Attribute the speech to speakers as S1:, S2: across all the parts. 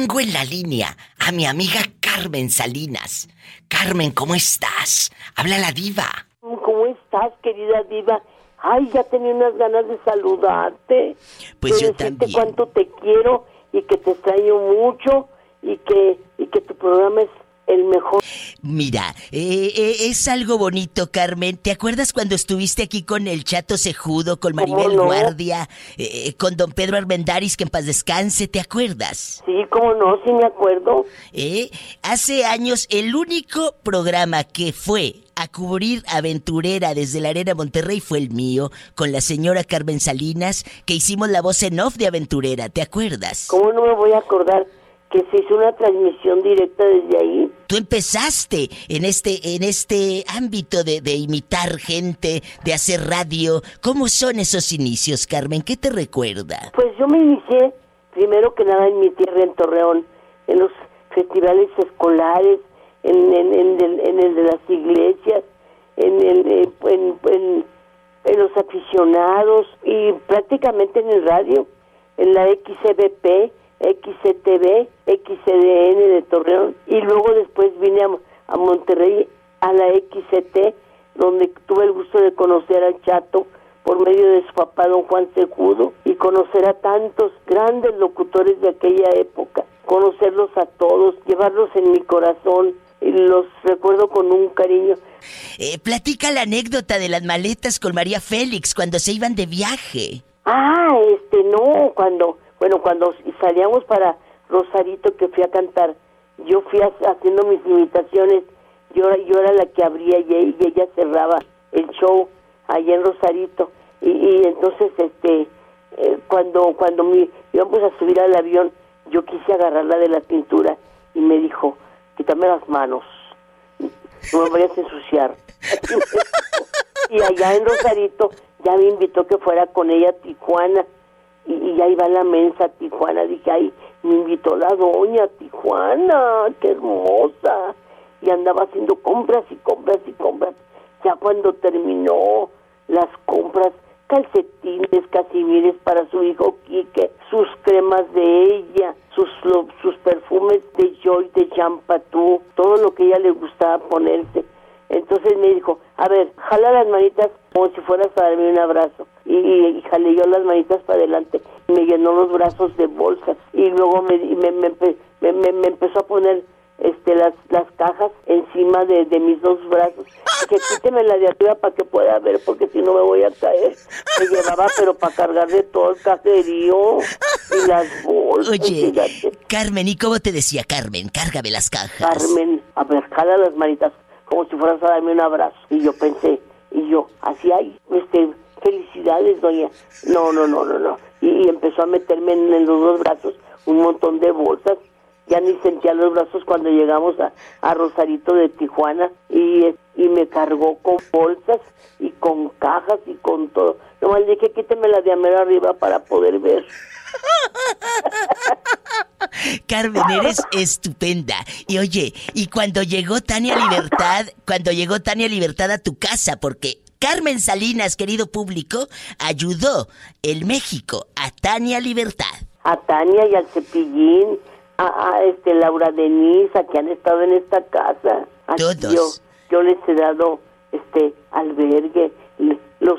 S1: Tengo en la línea a mi amiga Carmen Salinas. Carmen, ¿cómo estás? Habla la diva.
S2: ¿Cómo estás, querida diva? Ay, ya tenía unas ganas de saludarte.
S1: Pues
S2: de
S1: yo
S2: decirte
S1: también.
S2: cuánto te quiero y que te extraño mucho y que, y que tu programa es el mejor.
S1: Mira, eh, eh, es algo bonito, Carmen. ¿Te acuerdas cuando estuviste aquí con el Chato Cejudo, con Maribel
S2: no?
S1: Guardia, eh, con don Pedro Armendáriz, que en paz descanse? ¿Te acuerdas?
S2: Sí, cómo no, sí me acuerdo.
S1: ¿Eh? Hace años, el único programa que fue a cubrir aventurera desde la Arena Monterrey fue el mío, con la señora Carmen Salinas, que hicimos la voz en off de aventurera. ¿Te acuerdas?
S2: ¿Cómo no me voy a acordar que se hizo una transmisión directa desde ahí?
S1: Tú empezaste en este, en este ámbito de, de imitar gente, de hacer radio. ¿Cómo son esos inicios, Carmen? ¿Qué te recuerda?
S2: Pues yo me inicié, primero que nada, en mi tierra, en Torreón, en los festivales escolares, en, en, en el, en el de las iglesias, en, el, en, en- en los aficionados y prácticamente en el radio, en la XCBP, XCTV, XCDN de Torreón y luego después vine a, a Monterrey a la XCT donde tuve el gusto de conocer al Chato por medio de su papá don Juan Sejudo y conocer a tantos grandes locutores de aquella época, conocerlos a todos, llevarlos en mi corazón y los recuerdo con un cariño.
S1: Eh, platica la anécdota de las maletas con María Félix cuando se iban de viaje.
S2: Ah, este no, cuando, bueno, cuando salíamos para Rosarito que fui a cantar, yo fui ha- haciendo mis imitaciones, yo, yo era la que abría y, ella cerraba el show allá en Rosarito. Y, y entonces este eh, cuando cuando mi, íbamos a subir al avión yo quise agarrarla de la cintura y me dijo quítame las manos no me vayas a ensuciar y allá en Rosarito ya me invitó que fuera con ella a Tijuana y, y ahí va la mensa Tijuana. Dije ay me invitó la doña Tijuana qué hermosa y andaba haciendo compras y compras y compras. Ya cuando terminó las compras calcetines, casimires para su hijo Quique, sus cremas de ella, sus lo- sus perfumes de Joy, de Champatú, todo lo que ella le gustaba ponerse. Entonces me dijo, a ver, jala las manitas como si fueras a darme un abrazo. Y, y, y jalé yo las manitas para adelante. Y me llenó los brazos de bolsas. Y luego me, me, me, me- empezó a poner este las las cajas encima de, de mis dos brazos que quíteme la de arriba para que pueda ver porque si no me voy a caer me llevaba pero para cargar de todo el caserío y las bolsas
S1: Oye. Carmen, ¿y cómo te decía Carmen? Cárgame las cajas.
S2: Carmen a ver jala las manitas como si fueras a darme un abrazo. Y yo pensé y yo así hay este felicidades doña. No no no no no. Y, empezó a meterme en, los dos brazos un montón de bolsas. Ya ni sentía los brazos cuando llegamos a, a Rosarito de Tijuana. Y, y me cargó con bolsas y con cajas y con todo. Nomás le dije, quíteme la de amero arriba para poder ver.
S1: Carmen, eres estupenda. Y oye, y cuando llegó Tania Libertad, cuando llegó Tania Libertad a tu casa, porque Carmen Salinas, querido público, ayudó el México a Tania Libertad.
S2: A Tania y al Cepillín, a, a, este Laura Denisa, que han estado en esta casa. Así
S1: Todos.
S2: Yo, yo les he dado este albergue,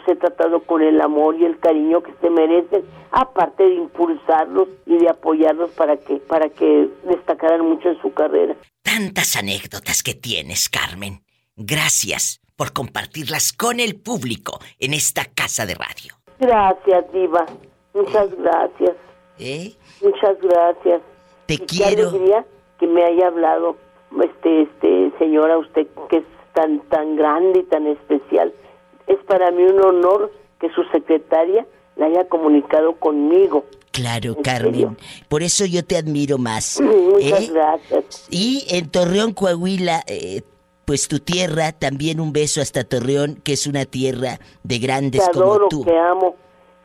S2: los he tratado con el amor y el cariño que se merecen, aparte de impulsarlos y de apoyarlos para que para que destacaran mucho en su carrera.
S1: Tantas anécdotas que tienes, Carmen. Gracias por compartirlas con el público en esta casa de radio.
S2: Gracias, Diva. Muchas gracias.
S1: ¿Eh?
S2: Muchas gracias.
S1: Te
S2: Y qué
S1: quiero.
S2: alegría que me haya hablado, este, este, señora, usted que es tan, tan grande y tan especial. Es para mí un honor que su secretaria la haya comunicado conmigo.
S1: Claro,
S2: ¿En
S1: Carmen.
S2: serio?
S1: Por eso yo te admiro más.
S2: Muchas
S1: ¿eh?
S2: gracias.
S1: Y en Torreón, Coahuila, eh, pues tu tierra, también un beso hasta Torreón, que es una tierra de
S2: Te
S1: grandes como
S2: adoro,
S1: tú.
S2: te amo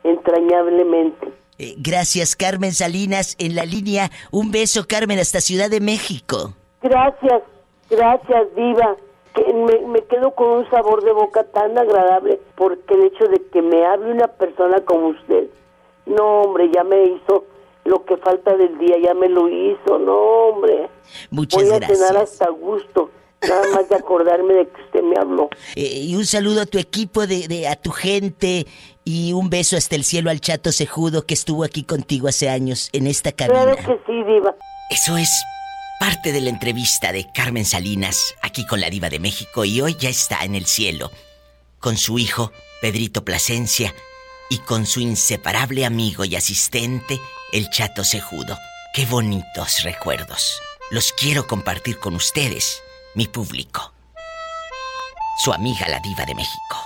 S2: entrañablemente.
S1: Eh, gracias, Carmen Salinas, en la línea. Un beso, Carmen, hasta Ciudad de México.
S2: Gracias, gracias, Diva. Que me, me quedo con un sabor de boca tan agradable porque el hecho de que me hable una persona como usted, no, hombre, ya me hizo lo que falta del día ya me lo hizo, no, hombre.
S1: Muchas
S2: Voy a
S1: gracias.
S2: cenar hasta gusto, nada más de acordarme de que usted me habló.
S1: Eh, y un saludo a tu equipo, de, de- a tu gente. Y un beso hasta el cielo al chato cejudo que estuvo aquí contigo hace años en esta
S2: Claro
S1: cabina.
S2: que sí, diva.
S1: Eso es parte de la entrevista de Carmen Salinas aquí con la diva de México y hoy ya está en el cielo con su hijo Pedrito Plasencia y con su inseparable amigo y asistente el Chato Cejudo. Qué bonitos recuerdos. Los quiero compartir con ustedes, mi público. Su amiga la diva de México.